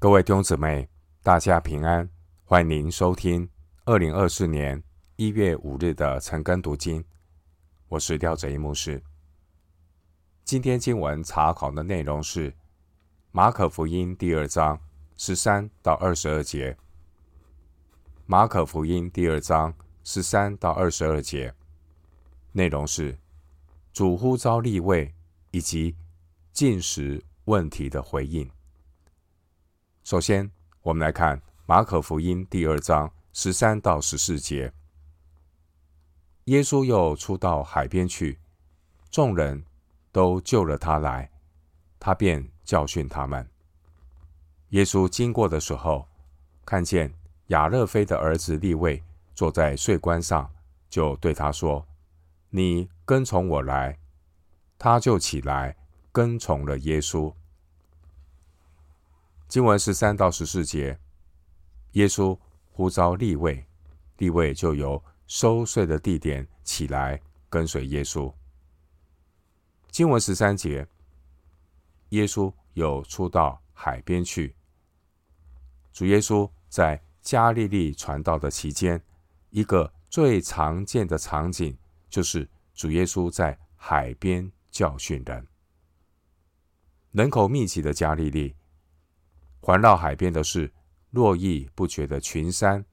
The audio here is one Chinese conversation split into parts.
各位弟兄姊妹，大家平安！欢迎收听二零二四年一月五日的晨更读经。我是廖哲一牧师。今天经文查考的内容是马可福音第二章十三到二十二节。马可福音第二章十三到二十二节内容是主呼召立位以及进食问题的回应。首先，我们来看马可福音第二章十三到十四节。耶稣又出到海边去，众人都救了他来，他便教训他们。耶稣经过的时候，看见雅勒腓的儿子利未坐在税关上，就对他说：“你跟从我来。”他就起来跟从了耶稣。经文十三到十四节，耶稣呼召利未，利未就由收税的地点起来跟随耶稣。经文十三节，耶稣又出到海边去。主耶稣在加利利传道的期间，一个最常见的场景就是主耶稣在海边教训人。人口密集的加利利。环绕海边的是络绎不绝的群山，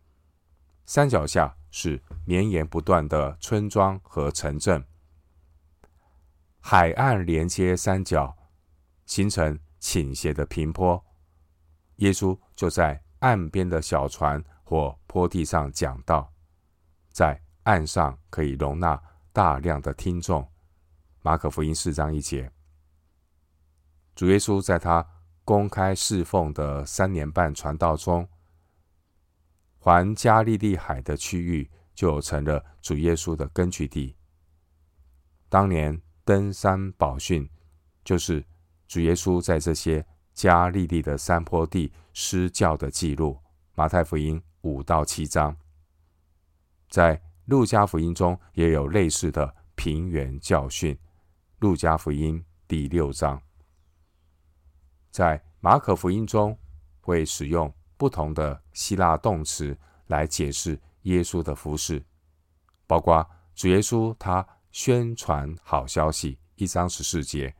山脚下是绵延不断的村庄和城镇。海岸连接山脚，形成倾斜的平坡。耶稣就在岸边的小船或坡地上讲道，在岸上可以容纳大量的听众。马可福音四章一节，主耶稣在他。公开侍奉的三年半传道中，环加利利海的区域就成了主耶稣的根据地。当年登山宝训，就是主耶稣在这些加利利的山坡地施教的记录。马太福音五到七章，在路加福音中也有类似的平原教训。路加福音第六章。在马可福音中，会使用不同的希腊动词来解释耶稣的服事，包括主耶稣他宣传好消息一章十四节，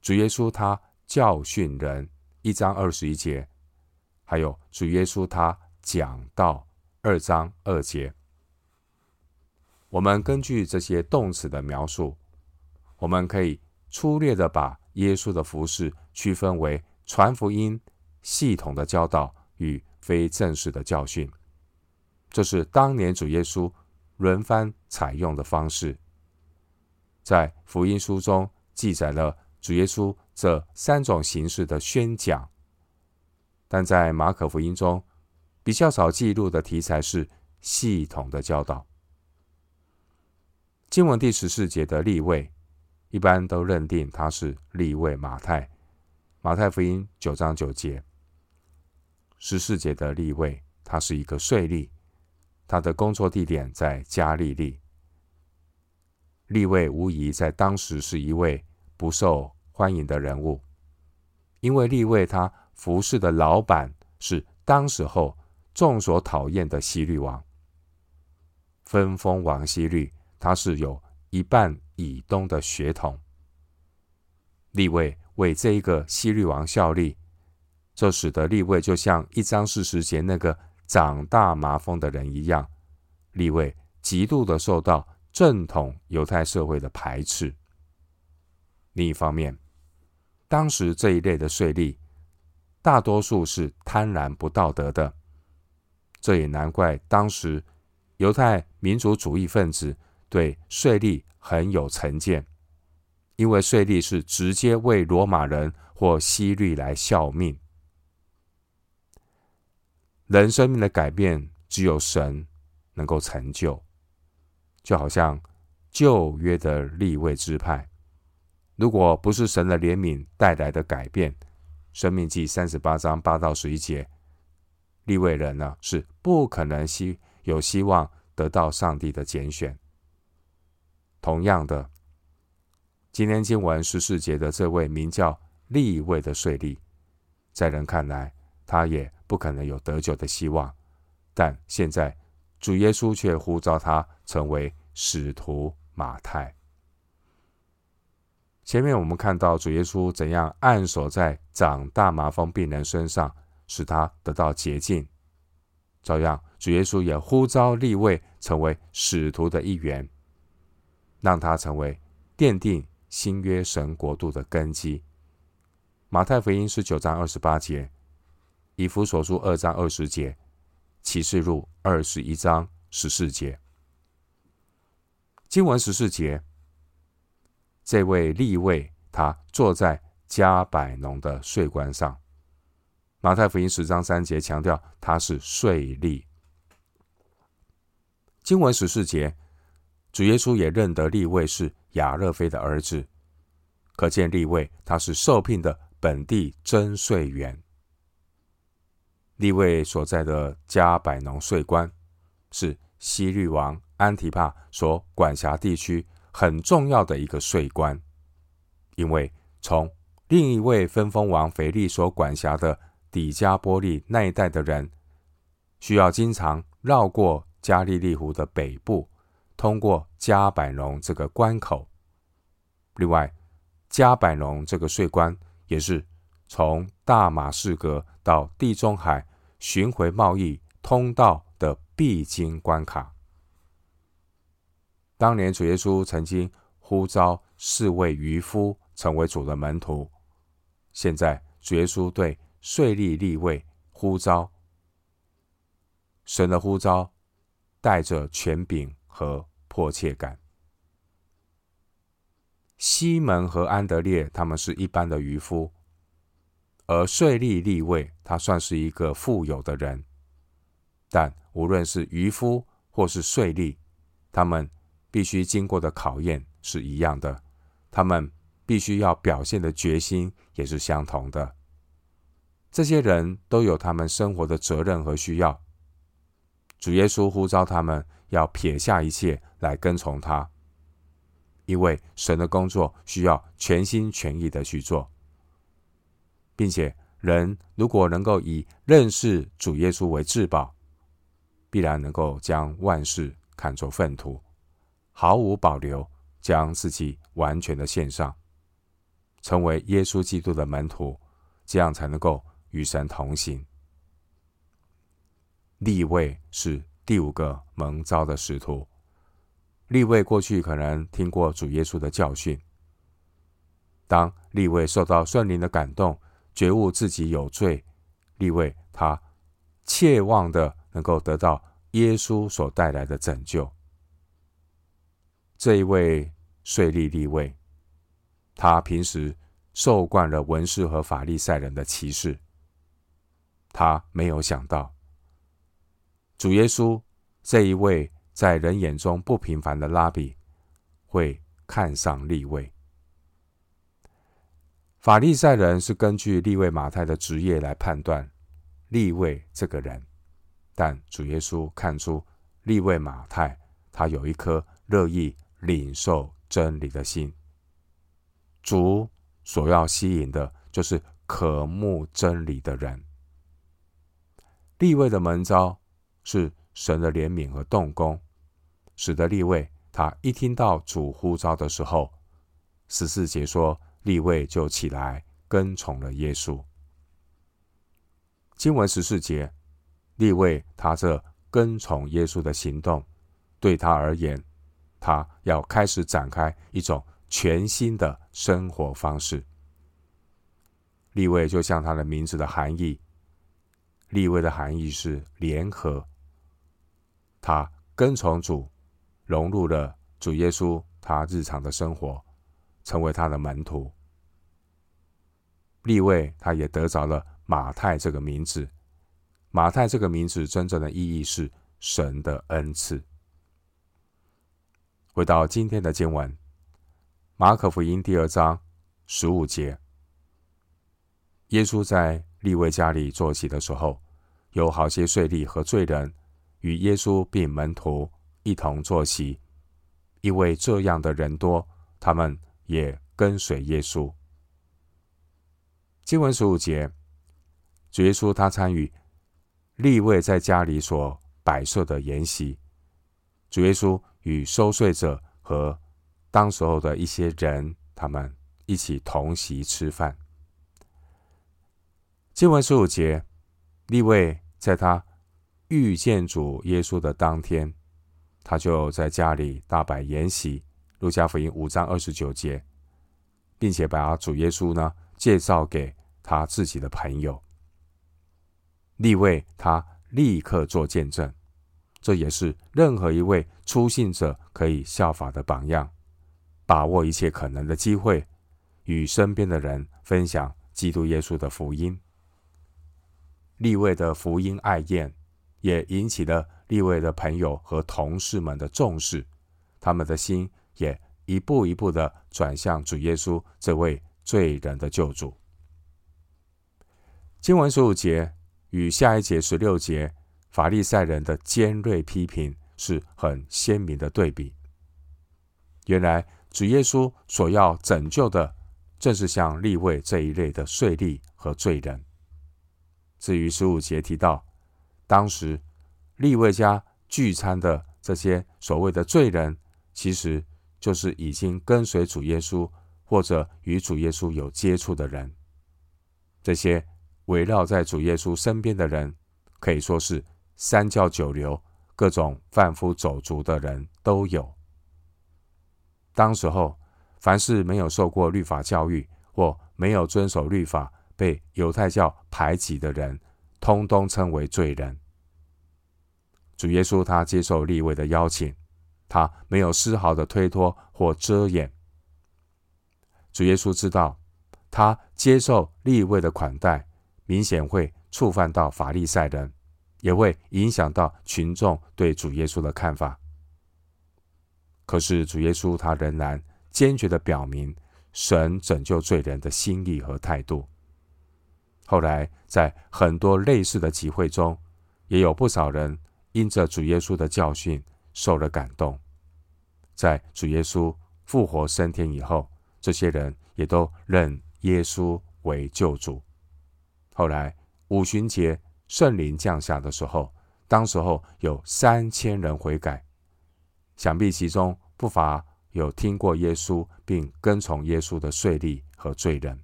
主耶稣他教训人一章二十一节，还有主耶稣他讲道二章二节。我们根据这些动词的描述，我们可以粗略的把耶稣的服事区分为传福音、系统的教导与非正式的教训，这是当年主耶稣轮番采用的方式。在福音书中记载了主耶稣这三种形式的宣讲，但在马可福音中比较少记录的题材是系统的教导。经文第十四节的立位。一般都认定他是立位马太，马太福音九章九节，十四节的利未，他是一个税吏，他的工作地点在加利利。利未无疑在当时是一位不受欢迎的人物，因为利未他服侍的老板是当时候众所讨厌的希律王，分封王希律，他是有一半以东的血统，利未为这一个希律王效力，这使得利未就像一章四十节那个长大麻风的人一样，利未极度的受到正统犹太社会的排斥。另一方面，当时这一类的税吏大多数是贪婪不道德的，这也难怪当时犹太民族主义分子。对税吏很有成见，因为税吏是直接为罗马人或希律来效命。人生命的改变只有神能够成就，就好像旧约的立位支派，如果不是神的怜悯带来的改变，生命记三十八章八到十一节，立位人呢是不可能希有希望得到上帝的拣选。同样的，今天经文十四节的这位名叫利未的税吏，在人看来，他也不可能有得救的希望。但现在，主耶稣却呼召他成为使徒马太。前面我们看到主耶稣怎样按手在长大麻风病人身上，使他得到洁净。照样，主耶稣也呼召利未成为使徒的一员，让他成为奠定新约神国度的根基。马太福音十九章二十八节，以弗所书二章二十节，启示录二十一章十四节。经文十四节，这位立位他坐在加百农的税关上。马太福音十章三节强调他是税吏。经文十四节，主耶稣也认得立位是亚勒菲的儿子，可见利位他是受聘的本地征税员。利位所在的加百农税关是西律王安提帕所管辖地区很重要的一个税关，因为从另一位分封王腓力所管辖的底加波利那一带的人，需要经常绕过加利利湖的北部，通过迦百农这个关口。另外，迦百农这个税关也是从大马士革到地中海巡回贸易通道的必经关卡。当年主耶稣曾经呼召四位渔夫成为主的门徒，现在主耶稣对税吏立位呼召，神的呼召带着权柄和迫切感。西门和安德烈他们是一般的渔夫，而税吏利未他算是一个富有的人。但无论是渔夫或是税吏，他们必须经过的考验是一样的，他们必须要表现的决心也是相同的。这些人都有他们生活的责任和需要。主耶稣呼召他们要撇下一切来跟从他，因为神的工作需要全心全意的去做，并且人如果能够以认识主耶稣为至宝，必然能够将万事看作粪土，毫无保留将自己完全的献上，成为耶稣基督的门徒，这样才能够。与神同行。立位是第五个蒙召的使徒。利未过去可能听过主耶稣的教训。当利未受到圣灵的感动，觉悟自己有罪，利未他切望的能够得到耶稣所带来的拯救。这一位税吏利未，他平时受惯了文士和法利赛人的歧视。他没有想到，主耶稣这一位在人眼中不平凡的拉比，会看上利未。法利赛人是根据利未马太的职业来判断利未这个人，但主耶稣看出利未马太他有一颗乐意领受真理的心。主所要吸引的就是渴慕真理的人。利未的门招是神的怜悯和动工，使得利未他一听到主呼召的时候，十四节说利未就起来跟从了耶稣。经文十四节，利未他这跟从耶稣的行动，对他而言，他要开始展开一种全新的生活方式。利未就像他的名字的含义。利未的含义是联合，他跟从主，融入了主耶稣他日常的生活，成为他的门徒。利未他也得着了马太这个名字，马太这个名字真正的意义是神的恩赐。回到今天的经文，马可福音第二章十五节，耶稣在。利未家里坐席的时候，有好些税吏和罪人与耶稣并门徒一同坐席。因为这样的人多，他们也跟随耶稣。经文十五节，主耶稣他参与利未在家里所摆设的筵席，主耶稣与收税者和当时候的一些人，他们一起同席吃饭。经文十五节，利未在他遇见主耶稣的当天，他就在家里大摆筵席。路加福音五章二十九节，并且把主耶稣呢介绍给他自己的朋友。立位他立刻做见证，这也是任何一位初信者可以效法的榜样。把握一切可能的机会，与身边的人分享基督耶稣的福音。立位的福音爱宴，也引起了利未的朋友和同事们的重视，他们的心也一步一步的转向主耶稣这位罪人的救主。经文十五节。与下一节十六节法利赛人的尖锐批评是很鲜明的对比。原来主耶稣所要拯救的，正是像利未这一类的税吏和罪人。至于十五节提到，当时利未家聚餐的这些所谓的罪人，其实就是已经跟随主耶稣或者与主耶稣有接触的人。这些。围绕在主耶稣身边的人，可以说是三教九流、各种贩夫走卒的人都有。当时候，凡是没有受过律法教育或没有遵守律法、被犹太教排挤的人，通通称为罪人。主耶稣他接受利未的邀请，他没有丝毫的推脱或遮掩。主耶稣知道，他接受利未的款待。明显会触犯到法利赛人，也会影响到群众对主耶稣的看法。可是主耶稣他仍然坚决地表明神拯救罪人的心意和态度。后来在很多类似的集会中，也有不少人因着主耶稣的教训受了感动。在主耶稣复活升天以后，这些人也都认耶稣为救主。后来五旬节圣灵降下的时候，当时候有三千人悔改，想必其中不乏有听过耶稣并跟从耶稣的税吏和罪人。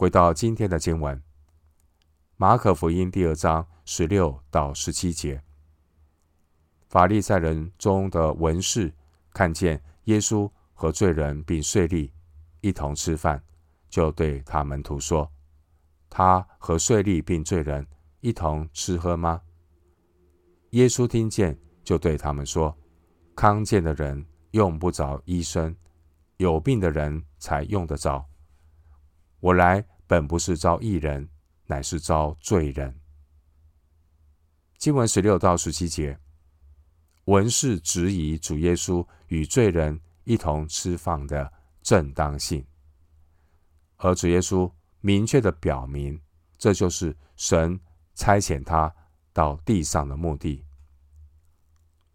回到今天的经文，马可福音第二章十六到十七节，法利赛人中的文士看见耶稣和罪人并税吏一同吃饭。就对他门徒说：“他和税吏并罪人一同吃喝吗？”耶稣听见，就对他们说：“康健的人用不着医生，有病的人才用得着。我来本不是招义人，乃是招罪人。”经文十六到十七节，文士质疑主耶稣与罪人一同吃饭的正当性。而主耶稣明确地表明，这就是神差遣他到地上的目的。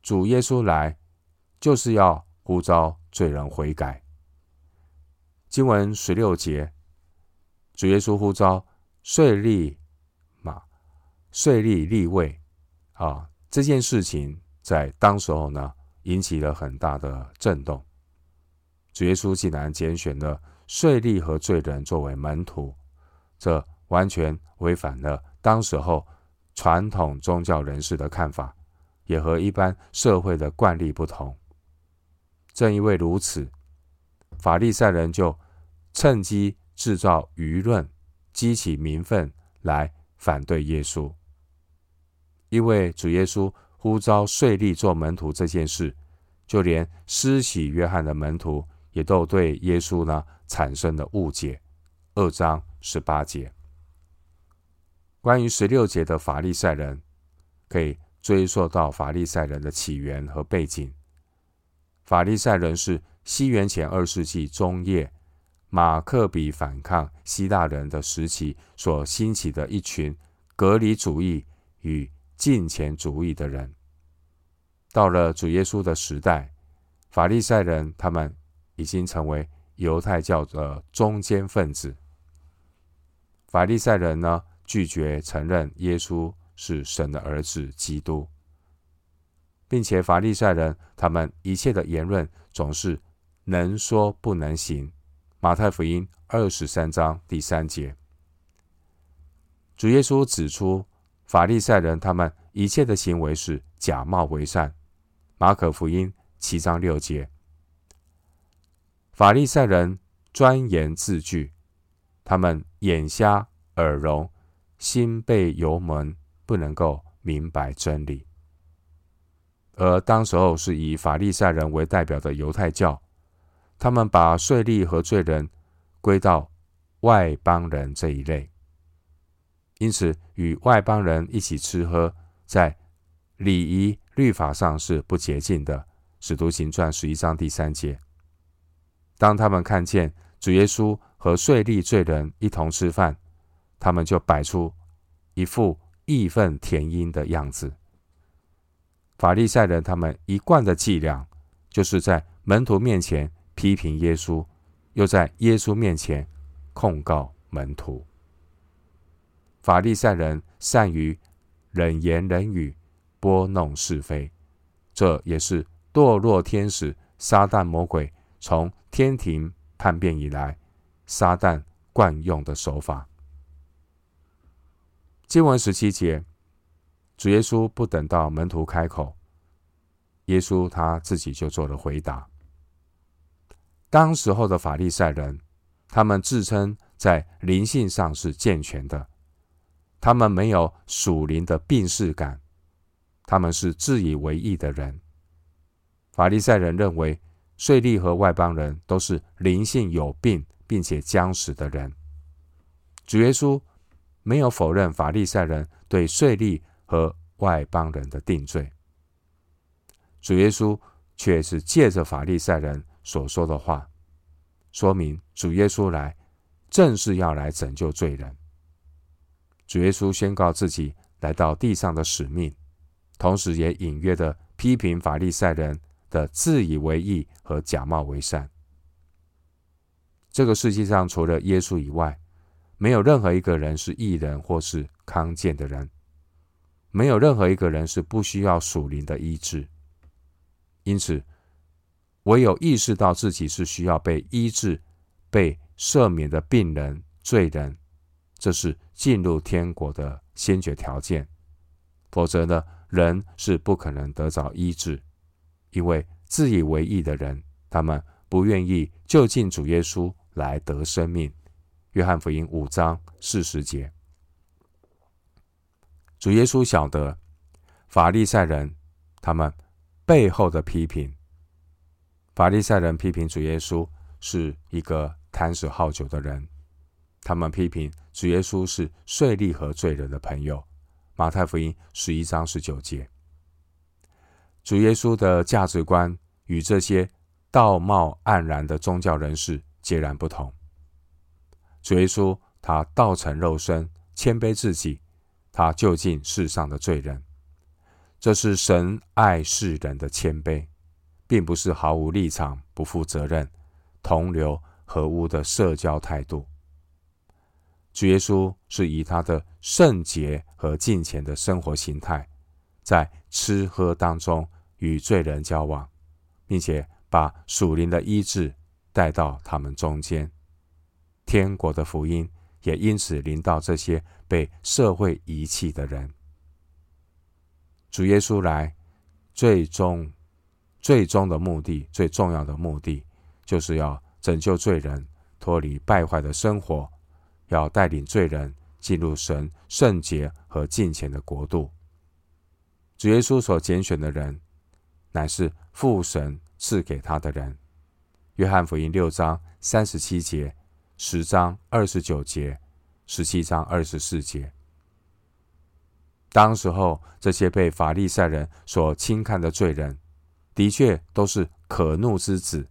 主耶稣来，就是要呼召罪人悔改。经文十六节，主耶稣呼召税吏嘛，税吏立位啊，这件事情在当时候呢，引起了很大的震动。主耶稣竟然拣选了。税吏和罪人作为门徒，这完全违反了当时候传统宗教人士的看法，也和一般社会的惯例不同。正因为如此，法利赛人就趁机制造舆论，激起民愤来反对耶稣。因为主耶稣呼召税吏做门徒这件事，就连施洗约翰的门徒也都对耶稣呢。产生了误解。二章十八节，关于十六节的法利赛人，可以追溯到法利赛人的起源和背景。法利赛人是西元前二世纪中叶马克比反抗希腊人的时期所兴起的一群隔离主义与敬虔主义的人。到了主耶稣的时代，法利赛人他们已经成为。犹太教的中坚分子，法利赛人呢，拒绝承认耶稣是神的儿子基督，并且法利赛人他们一切的言论总是能说不能行。马太福音二十三章第三节，主耶稣指出法利赛人他们一切的行为是假冒为善。马可福音七章六节，法利赛人专研字句，他们眼瞎耳聋。心被油蒙，不能够明白真理。而当时候是以法利赛人为代表的犹太教，他们把税吏和罪人归到外邦人这一类，因此与外邦人一起吃喝，在礼仪律法上是不洁净的。使徒行传十一章第三节。当他们看见主耶稣和税吏罪人一同吃饭，他们就摆出一副义愤填膺的样子。法利赛人他们一贯的伎俩，就是在门徒面前批评耶稣，又在耶稣面前控告门徒。法利赛人善于冷言冷语，拨弄是非，这也是堕落天使撒旦魔鬼从天庭叛变以来，撒旦惯用的手法。经文十七节，主耶稣不等到门徒开口，耶稣他自己就做了回答。当时候的法利赛人，他们自称在灵性上是健全的，他们没有属灵的病识感，他们是自以为义的人。法利赛人认为税吏和外邦人都是灵性有病并且僵死的人。主耶稣。没有否认法利赛人对税吏和外邦人的定罪，主耶稣却是借着法利赛人所说的话，说明主耶稣来正是要来拯救罪人。主耶稣宣告自己来到地上的使命，同时也隐约的批评法利赛人的自以为义和假冒为善。这个世界上除了耶稣以外，没有任何一个人是义人或是康健的人，没有任何一个人是不需要属灵的医治。因此，唯有意识到自己是需要被医治、被赦免的病人、罪人，这是进入天国的先决条件。否则呢，人是不可能得着医治，因为自以为义的人，他们不愿意就近主耶稣来得生命。约翰福音五章四十节，主耶稣晓得法利赛人他们背后的批评。法利赛人批评主耶稣是一个贪食好酒的人，他们批评主耶稣是税吏和罪人的朋友。马太福音十一章十九节，主耶稣的价值观与这些道貌岸然的宗教人士截然不同。主耶稣，他道成肉身，谦卑自己，他就近世上的罪人。这是神爱世人的谦卑，并不是毫无立场、不负责任、同流合污的社交态度。主耶稣是以他的圣洁和敬虔的生活形态，在吃喝当中与罪人交往，并且把属灵的医治带到他们中间。天国的福音也因此临到这些被社会遗弃的人。主耶稣来，最终、最终的目的、最重要的目的，就是要拯救罪人脱离败坏的生活，要带领罪人进入神圣洁和敬虔的国度。主耶稣所拣选的人，乃是父神赐给他的人。约翰福音六章三十七节。十章二十九节，十七章二十四节。当时候，这些被法利赛人所轻看的罪人，的确都是可怒之子，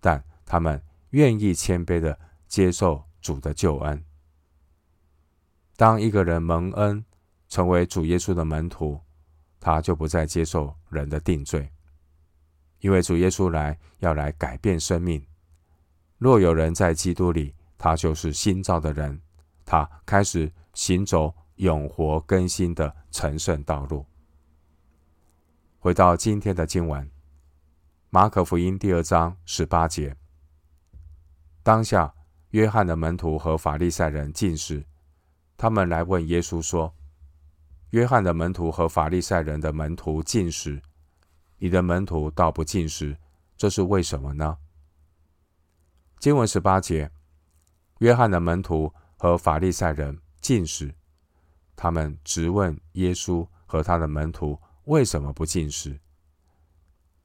但他们愿意谦卑的接受主的救恩。当一个人蒙恩，成为主耶稣的门徒，他就不再接受人的定罪，因为主耶稣来要来改变生命。若有人在基督里，他就是新造的人，他开始行走永活更新的成圣道路。回到今天的经文，马可福音第二章十八节，当下约翰的门徒和法利赛人进食，他们来问耶稣说：“约翰的门徒和法利赛人的门徒进食，你的门徒倒不进食，这是为什么呢？”经文十八节，约翰的门徒和法利赛人进食，他们直问耶稣和他的门徒为什么不进食。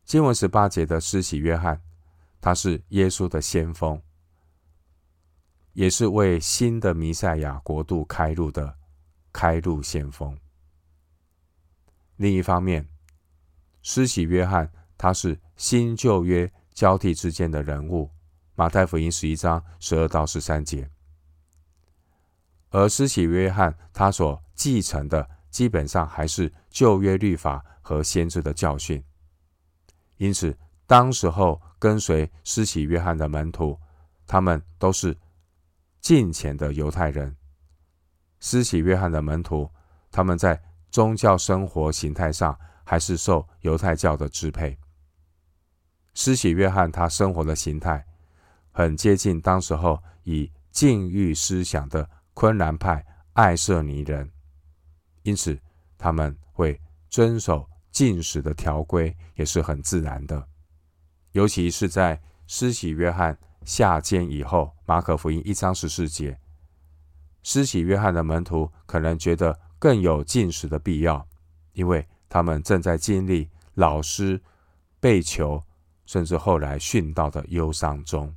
经文十八节的施洗约翰，他是耶稣的先锋，也是为新的弥赛亚国度开路的开路先锋。另一方面，施洗约翰他是新旧约交替之间的人物。马太福音十一章十二到十三节，而施洗约翰他所继承的基本上还是旧约律法和先知的教训，因此当时候跟随施洗约翰的门徒，他们都是近前的犹太人。施洗约翰的门徒，他们在宗教生活形态上还是受犹太教的支配。施洗约翰他生活的形态。很接近当时候以禁欲思想的昆兰派爱色尼人，因此他们会遵守禁食的条规，也是很自然的。尤其是在施洗约翰下监以后，马可福音一章十四节，施洗约翰的门徒可能觉得更有禁食的必要，因为他们正在经历老师被囚，甚至后来殉道的忧伤中。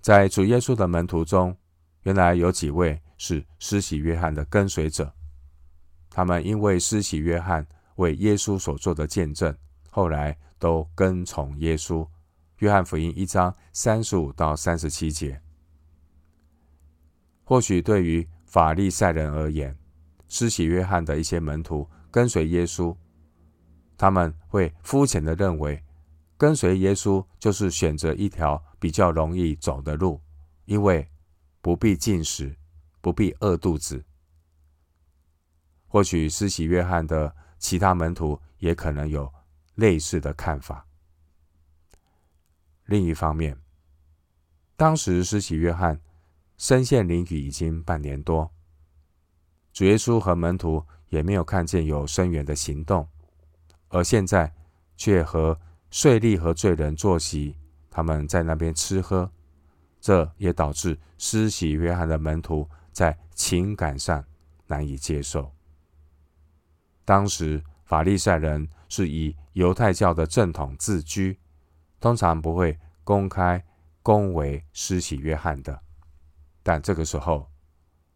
在主耶稣的门徒中，原来有几位是施洗约翰的跟随者。他们因为施洗约翰为耶稣所做的见证，后来都跟从耶稣。约翰福音一章三十五到三十七节。或许对于法利赛人而言，施洗约翰的一些门徒跟随耶稣，他们会肤浅的认为，跟随耶稣就是选择一条比较容易走的路，因为不必进食，不必饿肚子。或许施洗约翰的其他门徒也可能有类似的看法。另一方面，当时施洗约翰身陷囹圄已经半年多，主耶稣和门徒也没有看见有声援的行动，而现在却和税吏和罪人坐席，他们在那边吃喝，这也导致施洗约翰的门徒在情感上难以接受。当时法利赛人是以犹太教的正统自居，通常不会公开恭维施洗约翰的，但这个时候，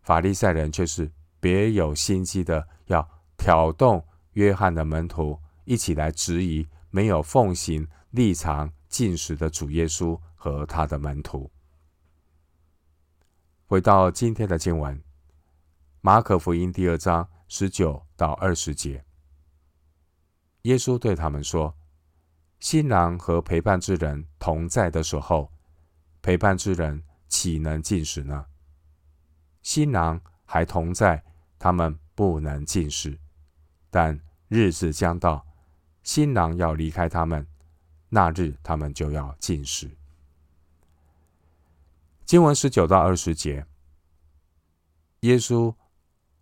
法利赛人却是别有心机的要挑动约翰的门徒一起来质疑。没有奉行立场禁食的主耶稣和他的门徒。回到今天的经文，马可福音第二章十九到二十节，耶稣对他们说：“新郎和陪伴之人同在的时候，陪伴之人岂能进食呢？新郎还同在，他们不能进食，但日子将到。”新郎要离开他们，那日他们就要进食。经文十九到二十节，耶稣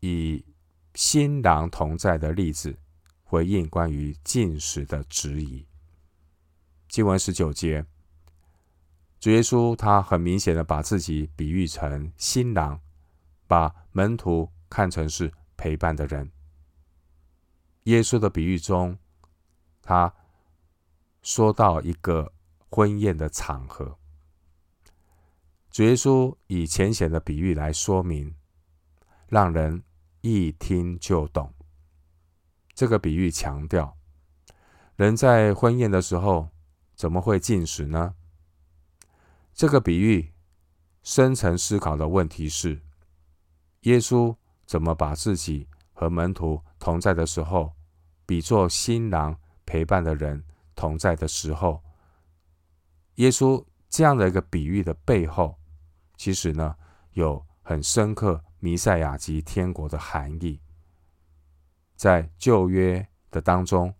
以新郎同在的例子回应关于进食的质疑。经文十九节，主耶稣他很明显的把自己比喻成新郎，把门徒看成是陪伴的人。耶稣的比喻中。他说到一个婚宴的场合，主耶稣以浅显的比喻来说明，让人一听就懂。这个比喻强调，人在婚宴的时候怎么会进食呢？这个比喻深层思考的问题是：耶稣怎么把自己和门徒同在的时候比作新郎？陪伴的人同在的时候，耶稣这样的一个比喻的背后，其实呢有很深刻弥赛亚及天国的含义。在旧约的当中，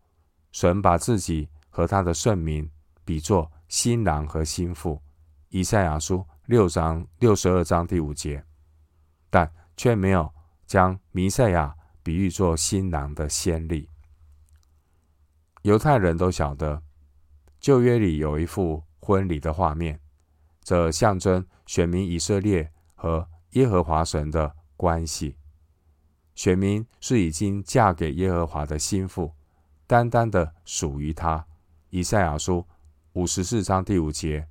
神把自己和他的圣民比作新郎和新妇，以赛亚书六章六十二章第五节，但却没有将弥赛亚比喻作新郎的先例。犹太人都晓得，旧约里有一幅婚礼的画面，这象征选民以色列和耶和华神的关系。选民是已经嫁给耶和华的心腹，单单的属于他。以赛亚书五十四章第五节，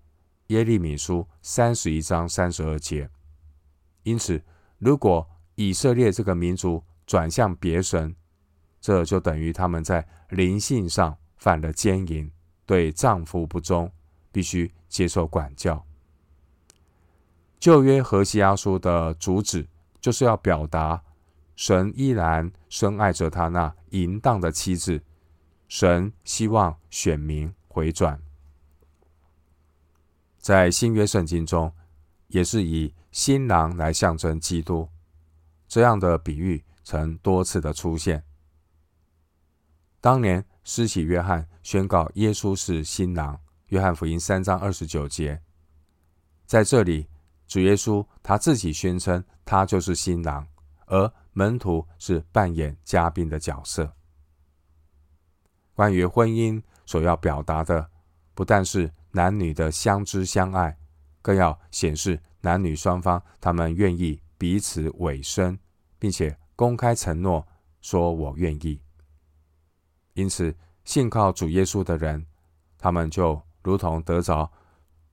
耶利米书三十一章三十二节。因此，如果以色列这个民族转向别神，这就等于他们在灵性上犯了奸淫，对丈夫不忠，必须接受管教。旧约何西阿书的主旨就是要表达。神依然深爱着他那淫荡的妻子，神希望选民回转。在新约圣经中，也是以新郎来象征基督，这样的比喻曾多次的出现。当年施洗约翰宣告耶稣是新郎，约翰福音三章二十九节，在这里主耶稣他自己宣称他就是新郎，而门徒是扮演嘉宾的角色。关于婚姻所要表达的，不但是男女的相知相爱，更要显示男女双方他们愿意彼此委身，并且公开承诺说“我愿意”。因此，信靠主耶稣的人，他们就如同得着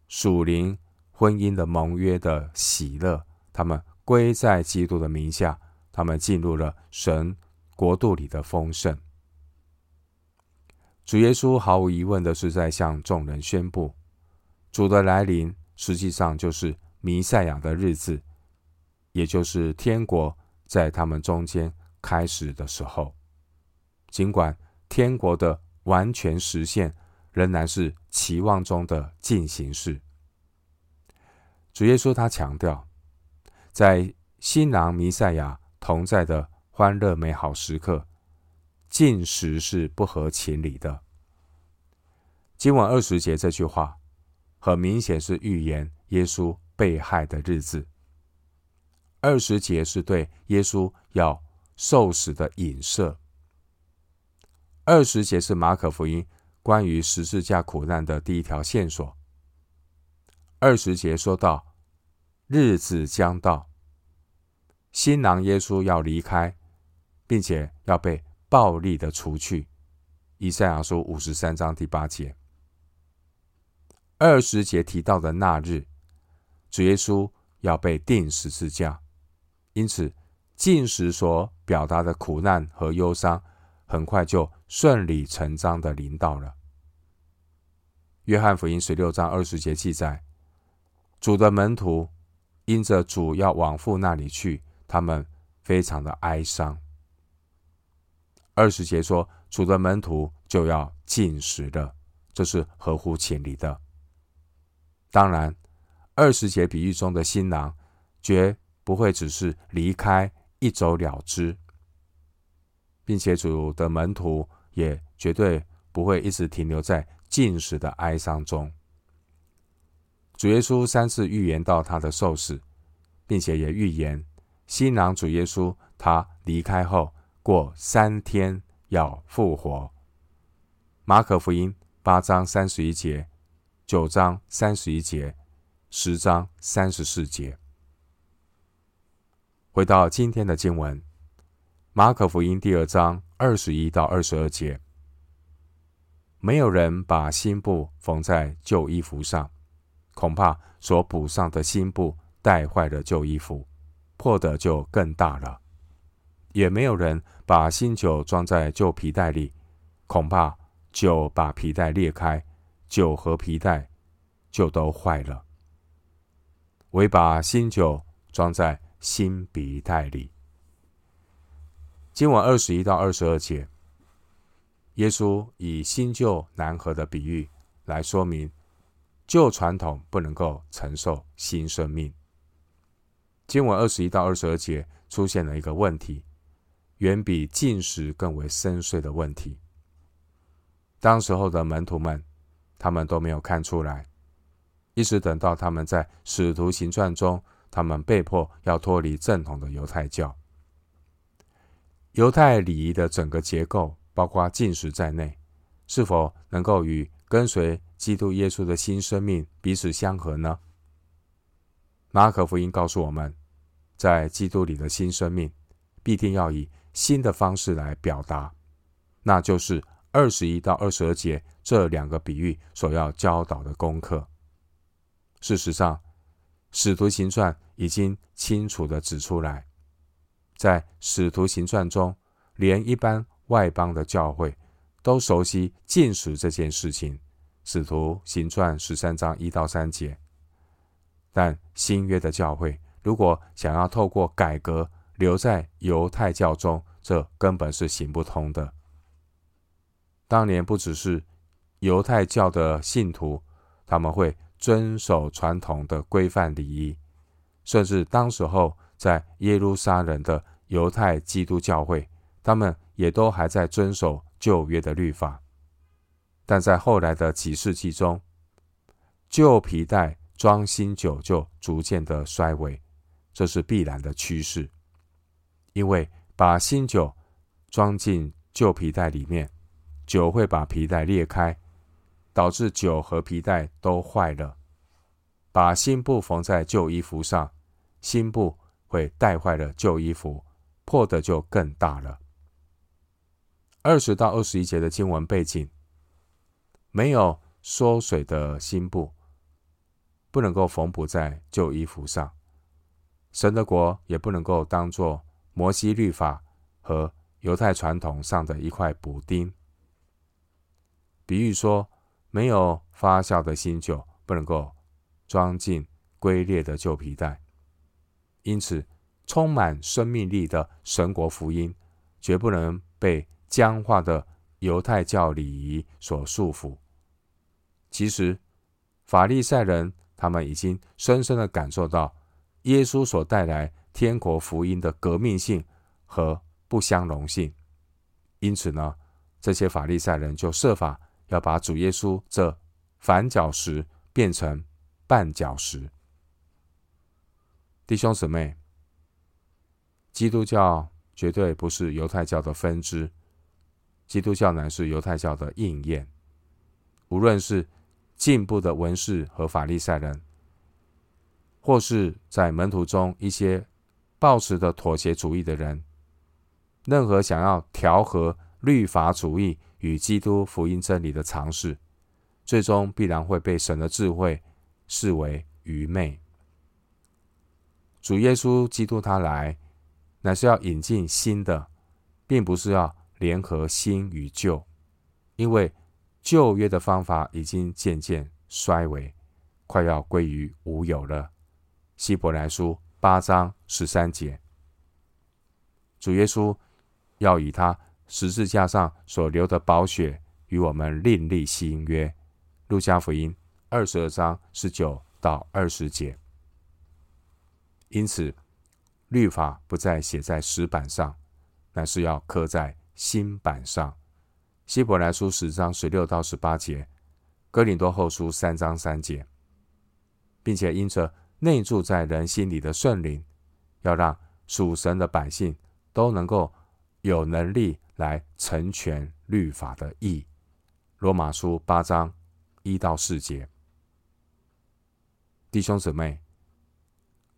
属灵婚姻的盟约的喜乐，他们归在基督的名下。他们进入了神国度里的丰盛。主耶稣毫无疑问的是在向众人宣布，主的来临实际上就是弥赛亚的日子，也就是天国在他们中间开始的时候。尽管天国的完全实现仍然是期望中的进行式，主耶稣他强调，在新郎弥赛亚。同在的欢乐美好时刻，进食是不合情理的。今晚二十节这句话，很明显是预言耶稣被害的日子。二十节是对耶稣要受死的影射。二十节是马可福音关于十字架苦难的第一条线索。二十节说到，日子将到。新郎耶稣要离开，并且要被暴力的除去。以赛亚书五十三章第八节、二十节提到的那日，主耶稣要被钉十字架。因此，禁食所表达的苦难和忧伤，很快就顺理成章的临到了。约翰福音十六章二十节记载，主的门徒因着主要往父那里去。他们非常的哀伤。二十节说，主的门徒就要进食了，这是合乎情理的。当然，二十节比喻中的新郎绝不会只是离开一走了之，并且主的门徒也绝对不会一直停留在进食的哀伤中。主耶稣三次预言到他的受死，并且也预言。新郎主耶稣，他离开后过三天要复活。马可福音八章三十一节、九章三十一节、十章三十四节。回到今天的经文，马可福音第二章二十一到二十二节，没有人把新布缝在旧衣服上，恐怕所补上的新布带坏了旧衣服。破的就更大了，也没有人把新酒装在旧皮袋里，恐怕酒把皮袋裂开，酒和皮袋就都坏了。唯把新酒装在新皮袋里。今晚二十一到二十二节，耶稣以新旧难合的比喻来说明旧传统不能够承受新生命。经文二十一到二十二节出现了一个问题，远比禁食更为深邃的问题。当时候的门徒们，他们都没有看出来，一直等到他们在使徒行传中，他们被迫要脱离正统的犹太教。犹太礼仪的整个结构，包括禁食在内，是否能够与跟随基督耶稣的新生命彼此相合呢？马可福音告诉我们，在基督里的新生命，必定要以新的方式来表达，那就是二十一到二十二节这两个比喻所要教导的功课。事实上，使徒行传已经清楚地指出来，在使徒行传中，连一般外邦的教会都熟悉禁食这件事情。使徒行传十三章一到三节。但新约的教会如果想要透过改革留在犹太教中，这根本是行不通的。当年不只是犹太教的信徒，他们会遵守传统的规范礼仪，甚至当时候在耶路撒冷的犹太基督教会，他们也都还在遵守旧约的律法。但在后来的几世纪中，旧皮袋装新酒就逐渐的衰微，这是必然的趋势。因为把新酒装进旧皮袋里面，酒会把皮袋裂开，导致酒和皮袋都坏了。把新布缝在旧衣服上，新布会带坏了旧衣服，破的就更大了。二十到二十一节的经文背景，没有缩水的新布。不能够缝补在旧衣服上，神的国也不能够当作摩西律法和犹太传统上的一块补丁。比喻说，没有发酵的新酒不能够装进龟裂的旧皮袋，因此充满生命力的神国福音绝不能被僵化的犹太教礼仪所束缚。其实，法利赛人。他们已经深深的感受到耶稣所带来天国福音的革命性和不相容性，因此呢，这些法利赛人就设法要把主耶稣这反角石变成绊脚石。弟兄姊妹，基督教绝对不是犹太教的分支，基督教乃是犹太教的应验，无论是。进步的文士和法利赛人，或是在门徒中一些抱持的妥协主义的人，任何想要调和律法主义与基督福音真理的尝试，最终必然会被神的智慧视为愚昧。主耶稣基督他来，乃是要引进新的，并不是要联合新与旧，因为。旧约的方法已经渐渐衰微，快要归于无有了。希伯来书八章十三节，主耶稣要以他十字架上所流的宝血与我们另立新约。路加福音二十二章十九到二十节。因此，律法不再写在石板上，乃是要刻在新版上。希伯来书十章十六到十八节，哥林多后书三章三节，并且因着内住在人心里的圣灵，要让属神的百姓都能够有能力来成全律法的义。罗马书八章一到四节，弟兄姊妹，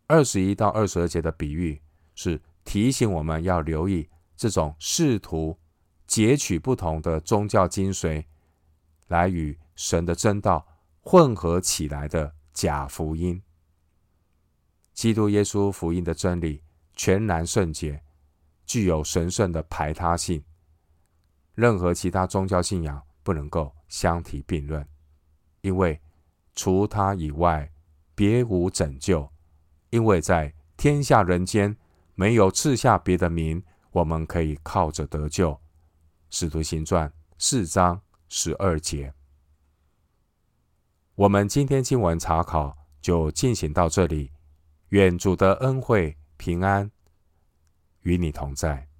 二十一到二十二节的比喻是提醒我们要留意这种试图。截取不同的宗教精髓，来与神的真道混合起来的假福音。基督耶稣福音的真理全然圣洁，具有神圣的排他性，任何其他宗教信仰不能够相提并论，因为除他以外，别无拯救。因为在天下人间没有赐下别的名，我们可以靠着得救。使徒行传四章十二节，我们今天经文查考就进行到这里。愿主的恩惠平安与你同在。